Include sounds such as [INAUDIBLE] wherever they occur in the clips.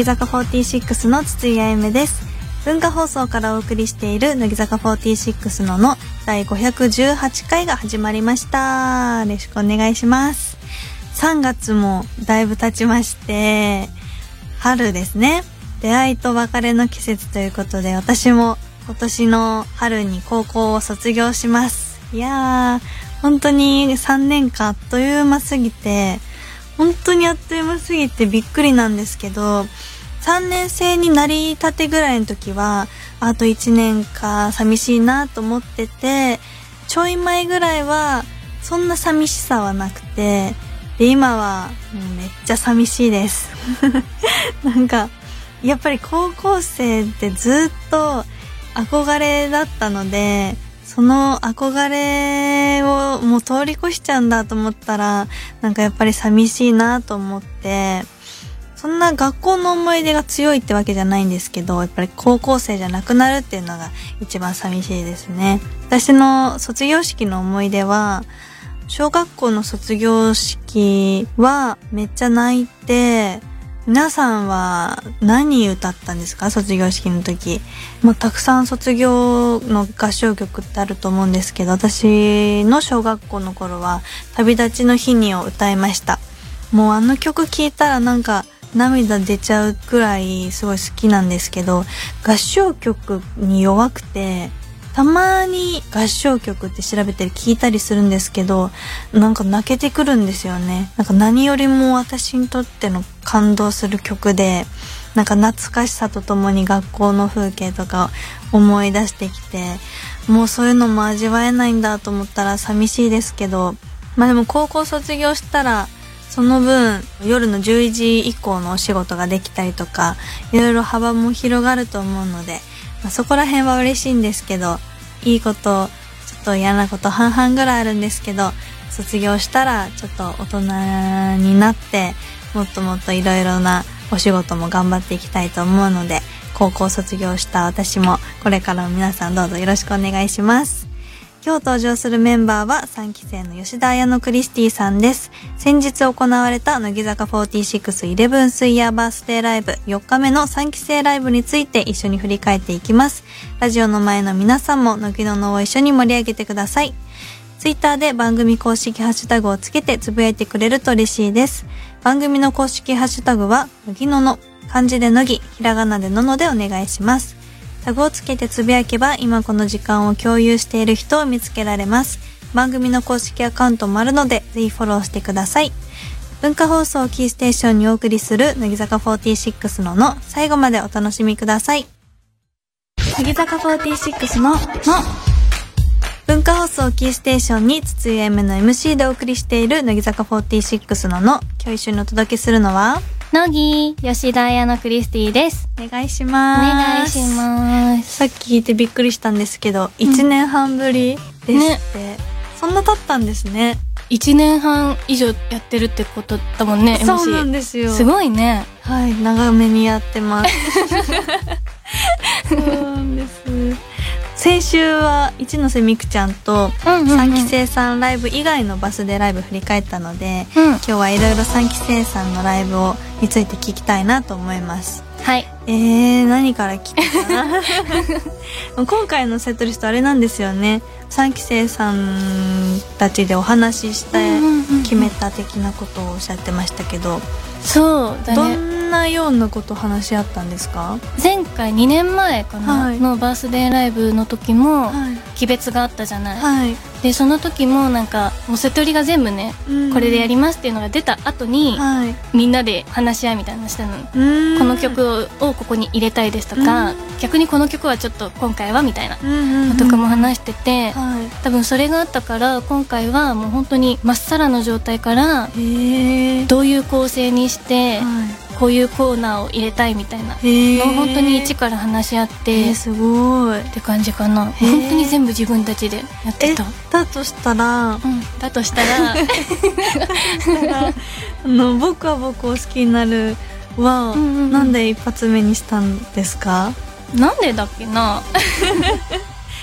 乃木坂46の筒井あゆめです。文化放送からお送りしている乃木坂46のの第518回が始まりました。よろしくお願いします。3月もだいぶ経ちまして春ですね。出会いと別れの季節ということで私も今年の春に高校を卒業します。いやー本当に3年間あっという間すぎて本当にあっという間すぎてびっくりなんですけど3年生になりたてぐらいの時はあと1年か寂しいなと思っててちょい前ぐらいはそんな寂しさはなくてで今はもうめっちゃ寂しいです。[LAUGHS] なんかやっぱり高校生ってずっと憧れだったのでその憧れをもう通り越しちゃうんだと思ったらなんかやっぱり寂しいなと思ってそんな学校の思い出が強いってわけじゃないんですけどやっぱり高校生じゃなくなるっていうのが一番寂しいですね。私の卒業式の思い出は小学校の卒業式はめっちゃ泣いて皆さんは何歌ったんですか？卒業式の時。もうたくさん卒業の合唱曲ってあると思うんですけど、私の小学校の頃は旅立ちの日にを歌いました。もうあの曲聴いたらなんか涙出ちゃうくらいすごい好きなんですけど、合唱曲に弱くて、たまに合唱曲って調べて聞いたりするんですけど、なんか泣けてくるんですよね。なんか何よりも私にとっての感動する曲で、なんか懐かしさとともに学校の風景とか思い出してきて、もうそういうのも味わえないんだと思ったら寂しいですけど、まあでも高校卒業したら、その分夜の10時以降のお仕事ができたりとか、いろいろ幅も広がると思うので、まあ、そこら辺は嬉しいんですけど、いいこと、ちょっと嫌なこと半々ぐらいあるんですけど、卒業したらちょっと大人になって、もっともっといろいろなお仕事も頑張っていきたいと思うので、高校卒業した私もこれからも皆さんどうぞよろしくお願いします。今日登場するメンバーは3期生の吉田彩乃クリスティさんです。先日行われた乃木坂46 11スイヤーバースデーライブ4日目の3期生ライブについて一緒に振り返っていきます。ラジオの前の皆さんも乃木ののを一緒に盛り上げてください。ツイッターで番組公式ハッシュタグをつけてつぶやいてくれると嬉しいです。番組の公式ハッシュタグは、乃木のの、漢字で乃木、ひらがなでののでお願いします。タグをつけてつぶやけば今この時間を共有している人を見つけられます。番組の公式アカウントもあるので、ぜひフォローしてください。文化放送キーステーションにお送りする乃木坂46のの、最後までお楽しみください。乃木坂46のの、文化放送キーステーションに筒井 M の MC でお送りしている乃木坂46のの、今日一緒にお届けするのは、乃木吉田彩乃クリスティです。お願いしおます。願いします。さっき聞いてびっくりしたんですけど、1年半ぶりですって。そんな経ったんですね。1年半以上やってるってことだもんね、MC。そうなんですよ。すごいね。はい、長めにやってます。[LAUGHS] そうなんです。先週は一ノ瀬美空ちゃんとうんうん、うん。3期生さんライブ以外のバスでライブ振り返ったので、うん。今日はいろいろ3期生さんのライブをについて聞きたいなと思います。はい。えー、何から聞くかな？[LAUGHS] 今回のセットリストあれなんですよね3期生さんたちでお話しして決めた的なことをおっしゃってましたけど、そうだどね。んなようなこと話し合ったんですか？前回2年前かな、はい。のバースデーライブの時も、はい。鬼別があったじゃない。はい、で、その時もなんか、もう瀬戸りが全部ね、うん。これでやりますっていうのが出た後に、はい。みんなで話し合いみたいなのしたの。この曲ををここに入れたいですとか、逆にこの曲はちょっと今回はみたいなうんうんうん。とかも話してて、はい。多分それがあったから今回はもう本当にまっさらの状態からどういう構成にしてはこういうコーナーを入れたいみたいなのを本当に一から話し合ってすごい。て感じかな。ー。本当に全部自分たちでやってえた、だとしたらうん、だとしたら [LAUGHS] あの僕は僕を好きになるは、うんうんうん。なんで一発目にしたんですか？なんでだっけな。[LAUGHS]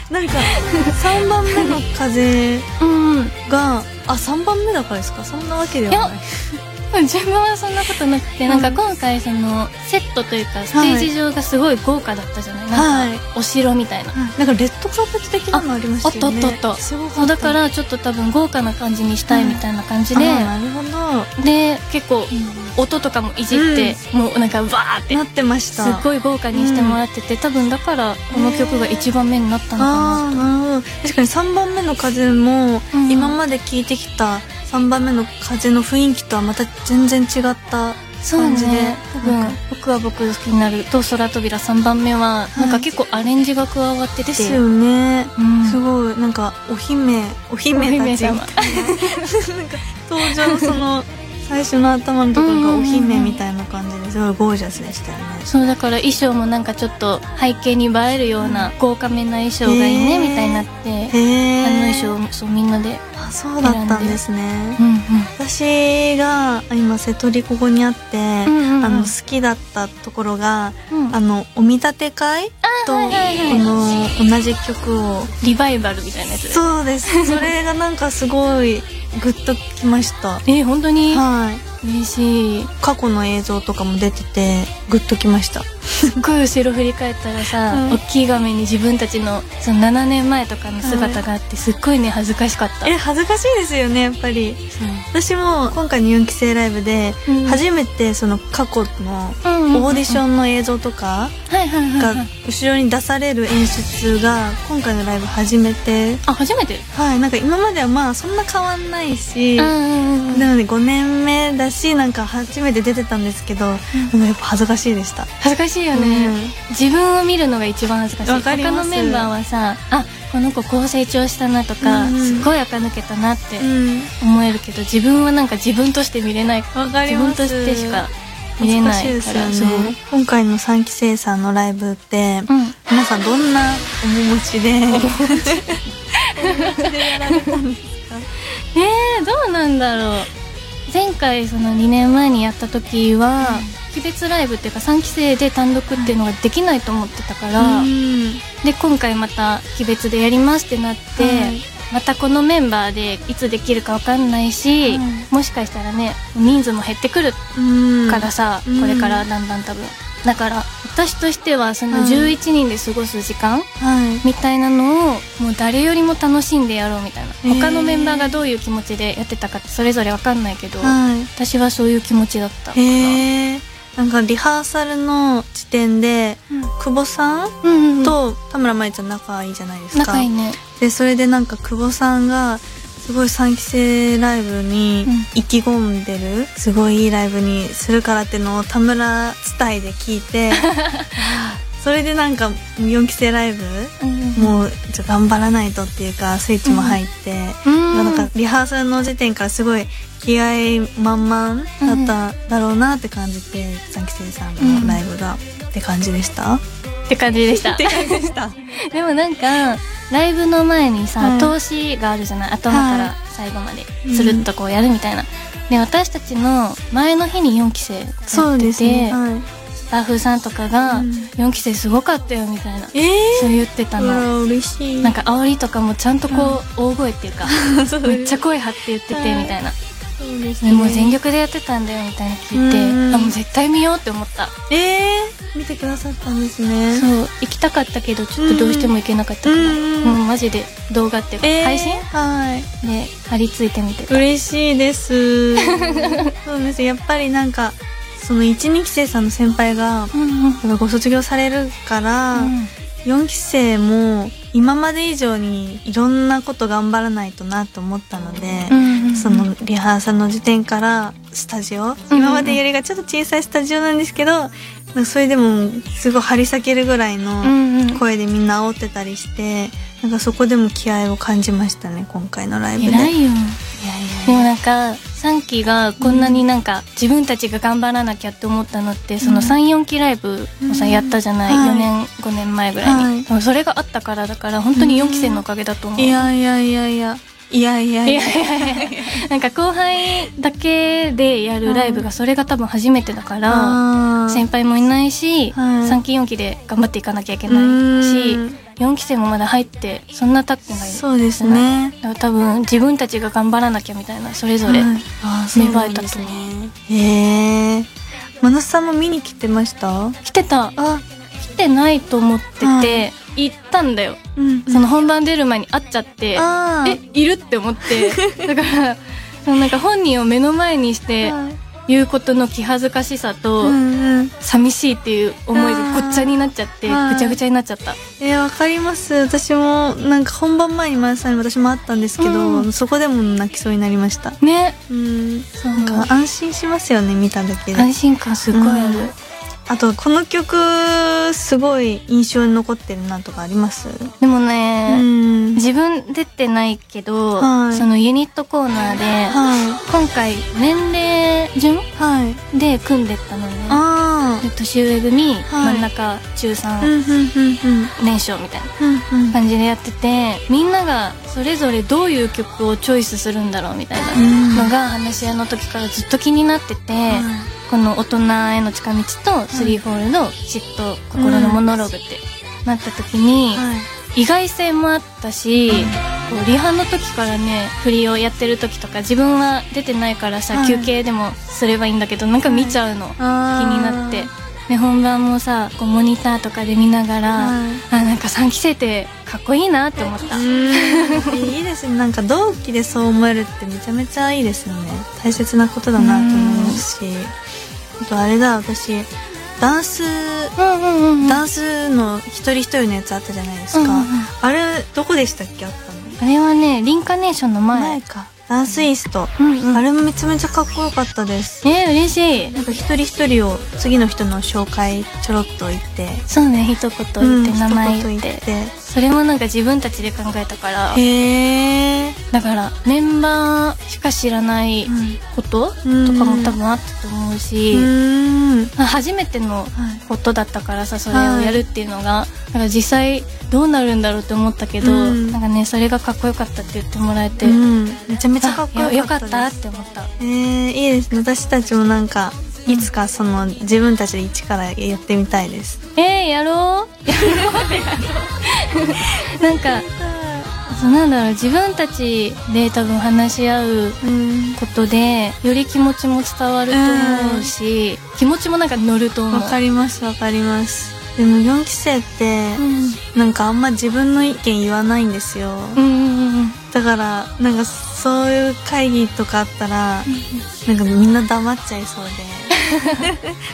なんか3番目の風うんうん。があ3番目だからですか？そんなわけではない自分はそんなことなくて、なんか今回そのセットというかステージ上がすごい豪華だったじゃない、なんはい。かお城みたいな、なんかレッドカーペット的なのありましたよね。ああったあっただからちょっと多分豪華な感じにしたいみたいな感じあで、ーなるほど、で結構音とかもいじって、もうなんかバーって。なってました。すっごい豪華にしてもらってて、多分だからこの曲が一番目になったのかななるほど確かに3番目の風も、うん。今まで聴いてきた3番目の風の雰囲気とはまた全然違ったそう感じで。ね多分僕は僕好きになると空扉3番目はなんか結構アレンジが加わってて、ですよね、うん。すごい。なんかお姫お姫たちみたいな。お姫様。[LAUGHS] なんか登場その最初の頭のところがお姫みたいな感じですごいゴージャスでしたよね。そうだから衣装もなんかちょっと背景に映えるような豪華めな衣装がいいねみたいになって。へあのえ衣装をそうみんなであそうだったんですね。うんうん。私が今瀬戸りここにあって、うんうんうん。あの好きだったところが、うん。あのお見立て会と、はいはいはい。この同じ曲を。リバイバルみたいなやつ。でそうです。それがなんかすごいグッときました。えー、本当に？はい嬉しい。過去の映像とかも出ててグッときました。すっごい後ろ振り返ったらさ、うん。大きい画面に自分たちのその7年前とかの姿があってすっごいね恥ずかしかった、え恥ずかしいですよねやっぱり。そう。私も今回の4期生ライブでうん。初めてその過去のオーディションンの映像とかがはい、後ろに出される演出が今回のライブ初めて。あ初めて？はいなんか今まではまあそんな変わんないしなので5年目だしなんか初めて出てたんですけど、なん。かやっぱ恥ずかしいでした。恥ずかしいよね、自分を見るのが一番恥ずかしい。他のメンバーはさあこの子こう成長したなとか、うんすっごい垢抜けたなってうん。思えるけど自分はなんか自分として見れない。わかり自分ますとしてしか見れないから。かしいですよね。今回の3期生さんのライブって、そう、うん、皆さんどんな面持ちでえー、どうなんだろう前回その2年前にやった時は、鬼別ライブっていうか3期生で単独っていうのができないと思ってたから、うん。で今回また鬼別でやりますってなって、はいまたこのメンバーでいつできるかわかんないし、はいもしかしたらね人数も減ってくるうんからさ、うん。これからだんだん多分だから私としてはそのはい。11人で過ごす時間はい。みたいなのをもう誰よりも楽しんでやろうみたいな。他のメンバーがどういう気持ちでやってたかってそれぞれわかんないけど、はい。私はそういう気持ちだったかな。へえなんかリハーサルの時点で久保さんうん。うんうんと田村舞ちゃん仲いいじゃないですか。仲いいね。でそれでなんか久保さんがすごい3期生ライブにうん。意気込んでる、すごいいいライブにするからってのを田村伝いで聞いて [LAUGHS] それでなんか4期生ライブもうちょっと頑張らないとっていうかスイッチも入って、うん。なんかリハーサルの時点からすごい気合満々だっただろうなって感じて、3期生さんのライブが、って感じでした？って感じでした。[LAUGHS] でもなんかライブの前にさ、はい投資があるじゃない？頭から最後までスルッとこうやるみたいな、で私たちの前の日に4期生やっててそうですね、はい、スタッフさんとかがうん。4期生すごかったよみたいな、えー？そう言ってたの。あら嬉しい。なんか煽りとかもちゃんとこう、大声っていうか [LAUGHS] めっちゃ声張って言っててはい。みたいな、そうですね。もう全力でやってたんだよみたいな聞いて、うんあもう絶対見ようって思った、えー、見てくださったんですね。そう行きたかったけどちょっとどうしても行けなかったから、うんもうマジで動画ってえー配信？はい。で張り付いてみて。た嬉しいです。[LAUGHS] そうです。やっぱりなんかその12期生さんの先輩がうんうん。ご卒業されるから、4期生も今まで以上にいろんなこと頑張らないとなと思ったので、うんそのリハーサルの時点からスタジオ、今までよりがちょっと小さいスタジオなんですけどそれでもすごい張り裂けるぐらいの声でみんな煽ってたりしてなんかそこでも気合を感じましたね今回のライブで。偉いよ。いやいやか3期がこんなになんか自分たちが頑張らなきゃって思ったのってその34期ライブをさうん。やったじゃない？はい。4年5年前ぐらいはい。にそれがあったからだから本当に4期生のおかげだと思う。いやいやいやいやいやいやいや。なんか後輩だけでやるライブがそれが多分初めてだから先輩もいないしはい。3期4期で頑張っていかなきゃいけないしうん。4期生もまだ入ってそんな経ってないそうですね。だから多分自分たちが頑張らなきゃみたいなそれぞれ、はい。あーそうなんですね。へえ真夏さんも見に来てました？来てた。あ。来てないと思ってて、はい行ったんだよ。うん。その本番出る前に会っちゃって、えいるって思って。[LAUGHS] だからそのなんか本人を目の前にしてはい言うことの気恥ずかしさと、寂しいっていう思いがごっちゃになっちゃってはい。ぐちゃぐちゃになっちゃった。えーわかります。私もなんか本番前に真夏さんに私も会ったんですけど、うん。そこでも泣きそうになりました。ね。うん。なんか安心しますよね見ただけで。安心感すごいある、うんあとこの曲すごい印象に残ってるなとかあります？でもうね、ん。自分出てないけど、はい。そのユニットコーナーで、は今回年齢順いはい。で組んでったのね。年上組、い。真ん中中あう3、んうんうんうん。年少みたいな感じでやっててみんながそれぞれどういう曲をチョイスするんだろうみたいうんなのが話し合いの時からずっと気になってて、この大人への近道とスリーフォールの嫉妬心のモノローグってなった時にはい意外性もあったしリハの時からね振りをやってる時とか自分は出てないからさはい休憩でもすればいいんだけどなんか見ちゃうの。気になってで本番もさこうモニターとかで見ながらはい。あなんか3期生ってかっこいいなって思った。うん。いいですね。なんか同期でそう思えるってめちゃめちゃいいですよね。大切なことだなと思いますしあとあれだ私ダンスうんうんうんうん。ダンスの一人一人のやつあったじゃないですか、うんうんうん。あれどこでしたっけあったの？あれはねリンカネーションの前。前かダンスイースト、うんうん。あれもめちゃめちゃかっこよかったです。えー、嬉しい。なんか一人一人を次の人の紹介ちょろっと言って。そうね一言言って、うん名前一言言って。言っそれもなんか自分たちで考えたから。てへえだからメンバーしか知らないうん。こと、うんとかも多分あったと思うし、うん。あ初めてのはい。ことだったからさそれをやるっていうのが、だから実際どうなるんだろうって思ったけど、うん。なんかねそれがかっこよかったって言ってもらえて、うん、めちゃめちゃかっこあよよかったたって思った。えー、いいですね。私たちもなんかいつかその自分たちで一からやってみたいです。えー、やろう。やろうってやろうなんかそうなんだろう自分たちで多分話し合ううん。ことでより気持ちも伝わると思うし、気持ちもなんか乗ると思う。わかりますわかります。でも4期生ってうん。なんかあんま自分の意見言わないんですよ。だからなんかそういう会議とかあったらなんかみんな黙っちゃいそうで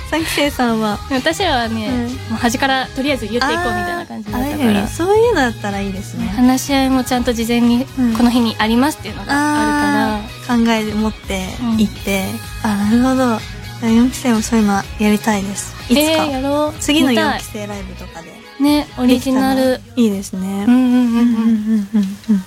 三期生さんは？私らはね、うん、もう端からとりあえず言っていこうみたいな感じだったから。そういうのだったらいいですね。話し合いもちゃんと事前にこの日にありますっていうのがあるから、うん、考え持って行って、うん、あなるほど。4期生もそういうのやりたいです。いつか、えー、やろう。次の4期生ライブとかで。ねオリジナル。いいですね。うん。うんうんうんうんうん。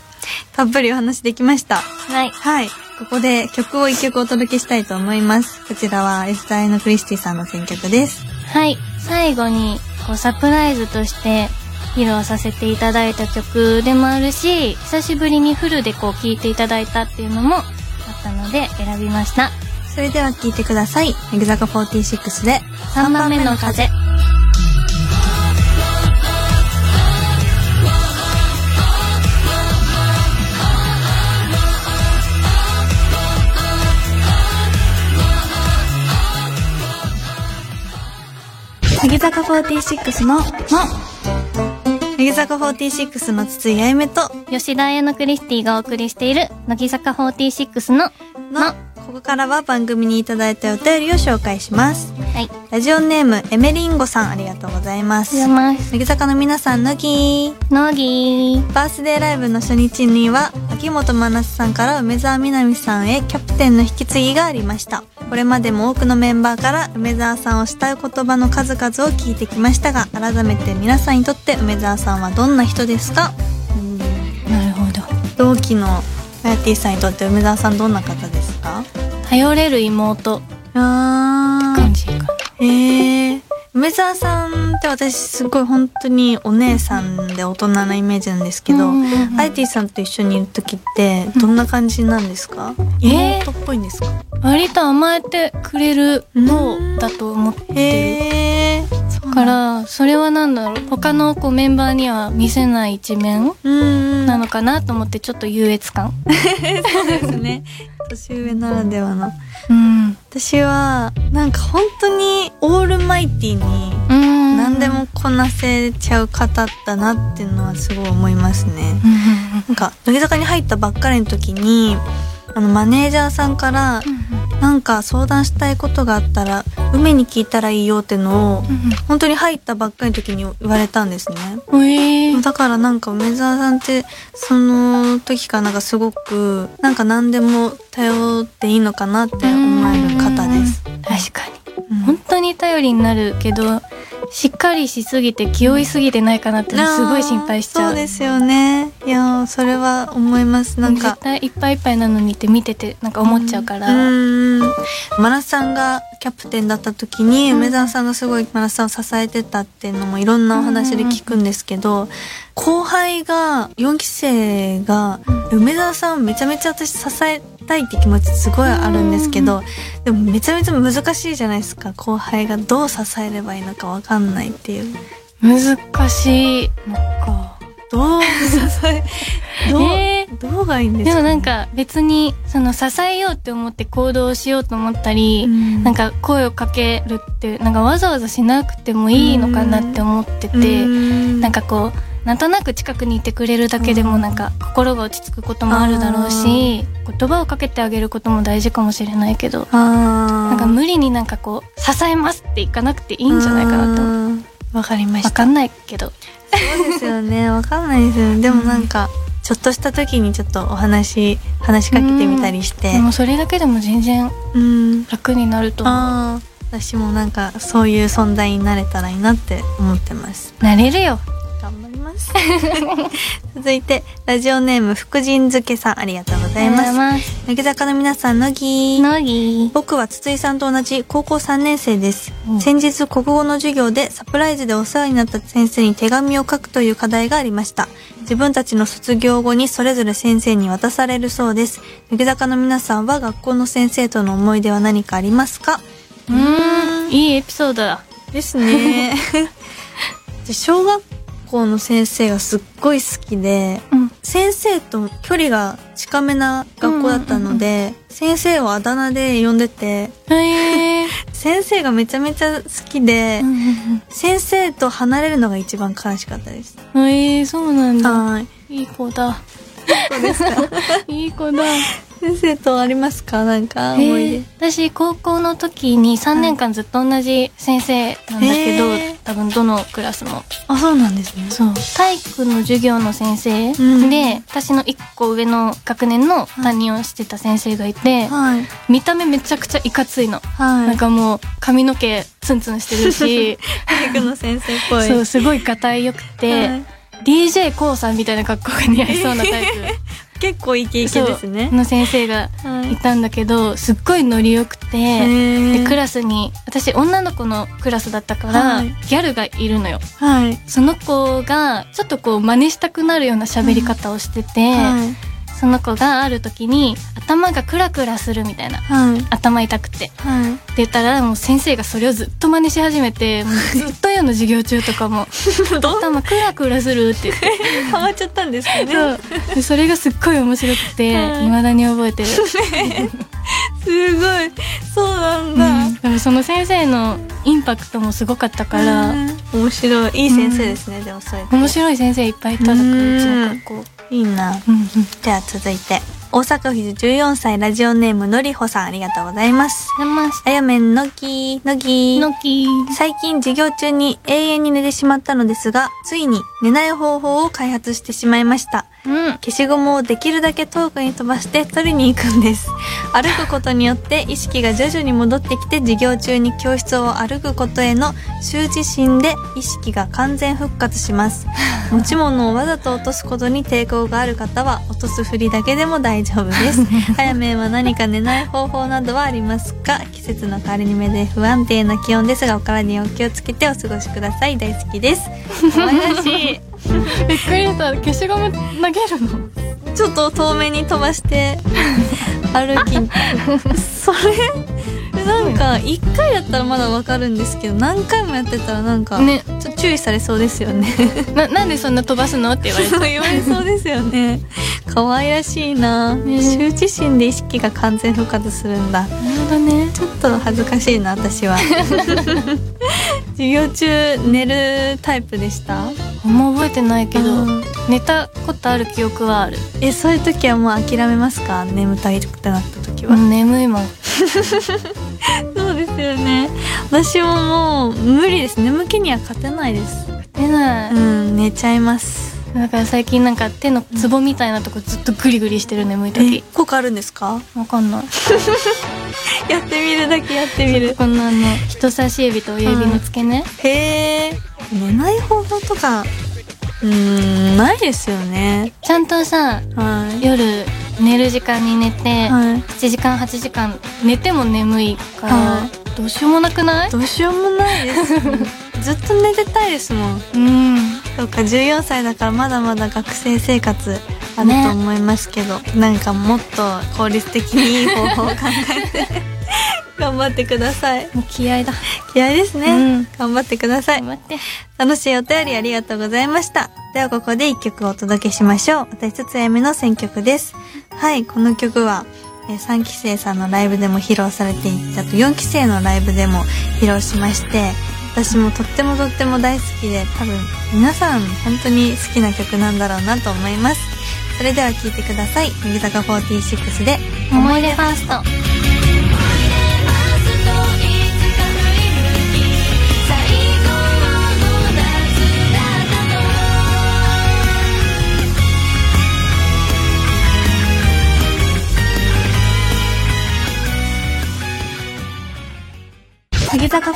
たっぷりお話できました。はい、はい。ここで曲を一曲お届けしたいと思います。こちらは S 大のクリスティさんの選曲です。はい。最後にこうサプライズとして披露させていただいた曲でもあるし久しぶりにフルでこう聴いていただいたっていうのもあったので選びました。それでは聴いてください。乃木坂46で3番目の風乃木坂46の「の」乃木坂46の筒井あゆめと吉田彩乃クリスティがお送りしている乃木坂46の「の」ここからは番組にいただいたお便りを紹介します。はい。ラジオネームエメリンゴさんありがとうございます。おはようございます。乃木坂の皆さん乃木。乃木。バースデーライブの初日には秋元真夏さんから梅澤美波さんへキャプテンの引き継ぎがありました。これまでも多くのメンバーから梅澤さんを慕う言葉の数々を聞いてきましたが改めて皆さんにとって梅澤さんはどんな人ですか？なるほど。同期のマヤティさんにとって梅澤さんどんな方ですか？頼れる妹。あ感じか。なへえ梅澤さんって私すごい本当にお姉さんで大人なイメージなんですけど、うんうんうん。アイティさんと一緒にいる時ってどんな感じなんですか、えー妹っぽいんですか？割と甘えてくれる方だと思ってる。へえそうなんからそれはなんだろう？他のこうメンバーには見せない一面うんなのかなと思ってちょっと優越感。そうですね。[LAUGHS] 年上ならではの。うん。私はなんか本当にオールマイティにうん何でもこなせちゃう方だなっていうのはすごい思いますね。なんか乃木坂に入ったばっかりの時にあのマネージャーさんからなんか相談したいことがあったら梅に聞いたらいいよってのを本当に入ったばっかりの時に言われたんですね。えー。だからなんか梅沢さんってその時からなんかすごくなんか何でも頼っていいのかなって思える方です。確かに。うん。本当に頼りになるけどしっかりしすぎて気負いすぎてないかなってのすごい心配しちゃう。そうですよね。いやーそれは思います。なんか絶対いっぱいいっぱいなのにって見ててなんか思っちゃうから、うんマラさんがキャプテンだった時にうん。梅沢さんがすごいマラさんを支えてたっていうのもいろんなお話で聞くんですけど後輩が4期生が梅沢さんをめちゃめちゃ私支えたいって気持ちすごいあるんですけどでもめちゃめちゃ難しいじゃないですか。後輩がどう支えればいいのかわかんないっていう。難しいのか。どう支え [LAUGHS] どう、え。どうがいいんですか、でもなんか別にその支えようって思って行動しようと思ったり、うん。なんか声をかけるってなんかわざわざしなくてもいいのかなって思ってて、うん。なんかこうなんとなく近くにいてくれるだけでもなんか心が落ち着くこともあるだろうし言葉をかけてあげることも大事かもしれないけどなんか無理になんかこう支えますっていかなくていいんじゃないかなと。わかりました。わかんないけど。そうですよね。わかんないですよね。でもなんかちょっとした時にちょっとお話話しかけてみたりして。でもそれだけでも全然うん。楽になると思う。私もなんかそういう存在になれたらいいなって思ってます。なれるよます。[LAUGHS] 続いてラジオネーム福神漬けさんありがとうございます。乃木坂の皆さん乃木。乃木。僕は筒井さんと同じ高校3年生です、うん。先日国語の授業でサプライズでお世話になった先生に手紙を書くという課題がありました。自分たちの卒業後にそれぞれ先生に渡されるそうです。乃木坂の皆さんは学校の先生との思い出は何かありますか？うーん。いいエピソードだ。ですね。[LAUGHS] で小学校の先生がすっごい好きでうん。先生と距離が近めな学校だったので、先生をあだ名で呼んでてへえ。[LAUGHS] 先生がめちゃめちゃ好きで、先生と離れるのが一番悲しかったです。へえそうなんだ。はい。いい子だ。そうですか？[LAUGHS] いい子だ。先生とありますか？なんか思いへえ私高校の時に3年間ずっと同じ先生なんだけど、へえ多分どのクラスも。あ、そうなんですね。そう。体育の授業の先生で、うん。私の1個上の学年の担任をしてた先生がいて、はい。見た目めちゃくちゃいかついの、はい。なんかもう髪の毛ツンツンしてるし。[LAUGHS] 体育の先生っぽい。そうすごいがたいよくて、はい。d j k o さんみたいな格好が似合いそうなタイプ [LAUGHS] 結構イケイケですね。の先生がはいいたんだけどすっごいノリよくて、でクラスに私女の子のクラスだったから、はいギャルがいるのよはい。その子がちょっとこう真似したくなるような喋り方をしてて、はい。その子がある時に頭がクラクラするみたいな。はい。頭痛くて。ってはい。言ったらもう先生がそれをずっと真似し始めてもうずっとよの授業中とかも [LAUGHS] ど頭クラクラするって言って。ハマっちゃったんですかね。そそれがすっごい面白くてはい。未だに覚えてる、[LAUGHS] すごい。そうなんうだ。ん、でもその先生のインパクトもすごかったから、うん。面白い。いい先生ですね、でもそういう面白い先生いっぱいいただく。うん。うちの学校いいな。うんうんじゃあ続いて。大阪府14歳ラジオネームのりほさんありがとうございます。あやめんのきのきのき最近授業中に永遠に寝てしまったのですが、ついに寝ない方法を開発してしまいました。うん消しゴムをできるだけ遠くに飛ばして取りに行くんです。歩くことによって意識が徐々に戻ってきて授業中に教室を歩くことへの習自身で意識が完全復活します。持ち物をわざと落とすことに抵抗がある方は落とすふりだけでも大丈夫です。[LAUGHS] 早めは何か寝ない方法などはありますか？季節の変わり目で不安定な気温ですがお体にお気をつけてお過ごしください。大好きです。[LAUGHS] 可愛らしい。びっくりした消しゴム投げるのちょっと遠目に飛ばして歩き [LAUGHS] それなんか一回だったらまだわかるんですけど何回もやってたらなんかね。ちょっと注意されそうですよね。ななんでそんな飛ばすの？って言われ [LAUGHS] そう言われそうですよね。可愛らしいな、ね。羞恥心で意識が完全復活するんだ。なるほどね。ちょっと恥ずかしいな私は。[LAUGHS] 授業中寝るタイプでした？あんま覚えてないけどうん。寝たことある記憶はある。えそういう時はもう諦めますか？眠たいってなった時は、うん眠いもん [LAUGHS] [LAUGHS] そうですよね。私ももう無理です。眠気には勝てないです。出ない、うん寝ちゃいます。だから最近なんか手のツボみたいなとこずっとグリグリしてる眠いえ時効果あるんですか？わかんない。[LAUGHS] やってみるだけやってみる。こんなあの人差し指と親指の付け根、へえ。寝ない方法とかうーんないですよね。ちゃんとさはい。夜寝る時間に寝て、はい。7時間8時間寝ても眠いから、はどうしようもなくない？どうしようもないです [LAUGHS] ずっと寝てたいですもん。うん。そうか14歳だからまだまだ学生生活あるね。と思いますけど、なんかもっと効率的にいい方法を考えて頑張ってくださいもう気合だ気合ですね、うん頑張ってください頑張って楽しいお便りありがとうございました。ではここで一曲お届けしましょう。私つつやめの選曲です。はい、この曲は、えー3期生さんのライブでも披露されていたと4期生のライブでも披露しまして、私もとってもとっても大好きで、多分皆さん本当に好きな曲なんだろうなと思います。それでは聴いてください。乃木坂46で、思い出ファースト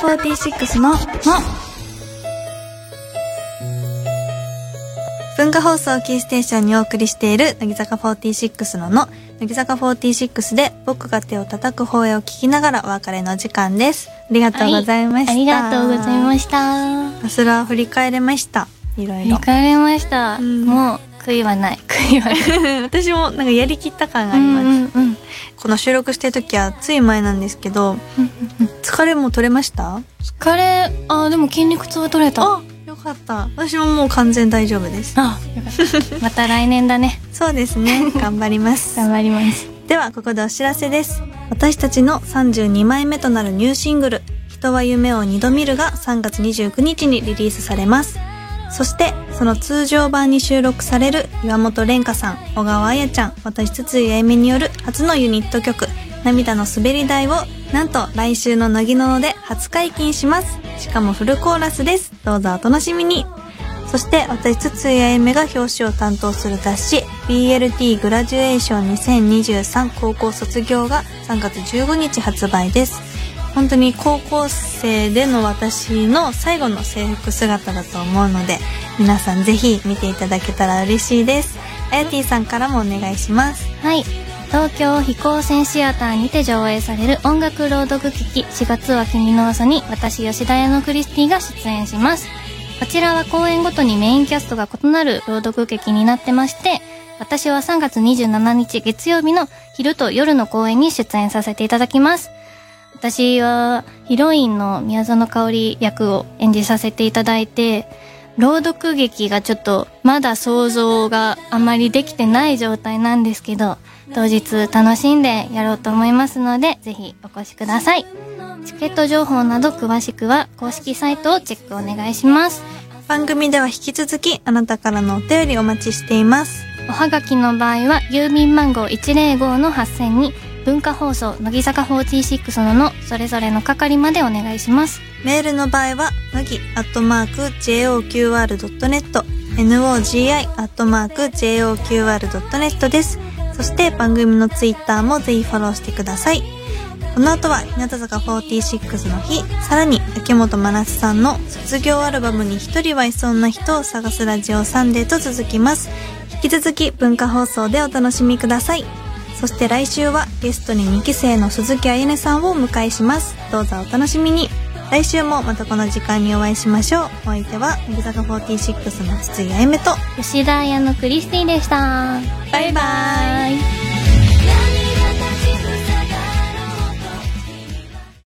46の、の、文化放送キーステーションにお送りしている乃木坂46のの、乃木坂46で僕が手を叩く方へを聞きながらお別れの時間です。ありがとうございました。ありがとうございましたた。それは振り返れました。いろいろ振り。返れました、うんもう悔いはない。悔いはない。[LAUGHS] 私もなんかやりきった感があうります。んうんうん。この収録してる時はつい前なんですけど、疲れも取れました？疲れあでも筋肉痛は取れた。ああ、よかった。私ももう完全大丈夫です。よかった。また来年だね。そうですね。[LAUGHS] 頑張ります。頑張ります。ではここでお知らせです。私たちの32枚目となるニューシングル「人は夢を二度見る」が3月29日にリリースされますそしてその通常版に収録される岩本蓮香さん小川彩ちゃん私筒井あゆみによる初のユニット曲「涙の滑り台」をなんと来週の乃木のので初解禁します。しかもフルコーラスです。どうぞお楽しみに。そして私筒井あゆめが表紙を担当する雑誌 BLT グラジュエーション2023高校卒業が3月15日発売です。本当に高校生での私の最後の制服姿だと思うので皆さんぜひ見ていただけたら嬉しいです。あやてぃさんからもお願いします。はい。東京飛行船シアターにて上映される音楽朗読劇4月は君の朝に私吉田屋のクリスティが出演します。こちらは公演ごとにメインキャストが異なる朗読劇になってまして私は3月27日月曜日の昼と夜の公演に出演させていただきます。私はヒロインの宮園香織役を演じさせていただいて朗読劇がちょっとまだ想像があまりできてない状態なんですけど当日楽しんでやろうと思いますのでぜひお越しください。チケット情報など詳しくは公式サイトをチェックお願いします。番組では引き続きあなたからのお便りお待ちしています。おはがきの場合は郵便番号105の8000に文化放送乃木坂46ののそれぞれの係までお願いしますメールの場合は、のぎ、アットマーク、joqr.net、nogi、アットマーク、joqr.net です。そして番組のツイッターもぜひフォローしてください。この後は、日向坂46の日、さらに、秋元真夏さんの卒業アルバムに一人はいそうな人を探すラジオサンデーと続きます。引き続き文化放送でお楽しみください。そして来週はゲストに2期生の鈴木あゆねさんをお迎えします。どうぞお楽しみに。来週もまたこの時間にお会いしましょう。お相手は、乃木坂46の筒井あゆめと、吉田屋のクリスティでしたバイバイ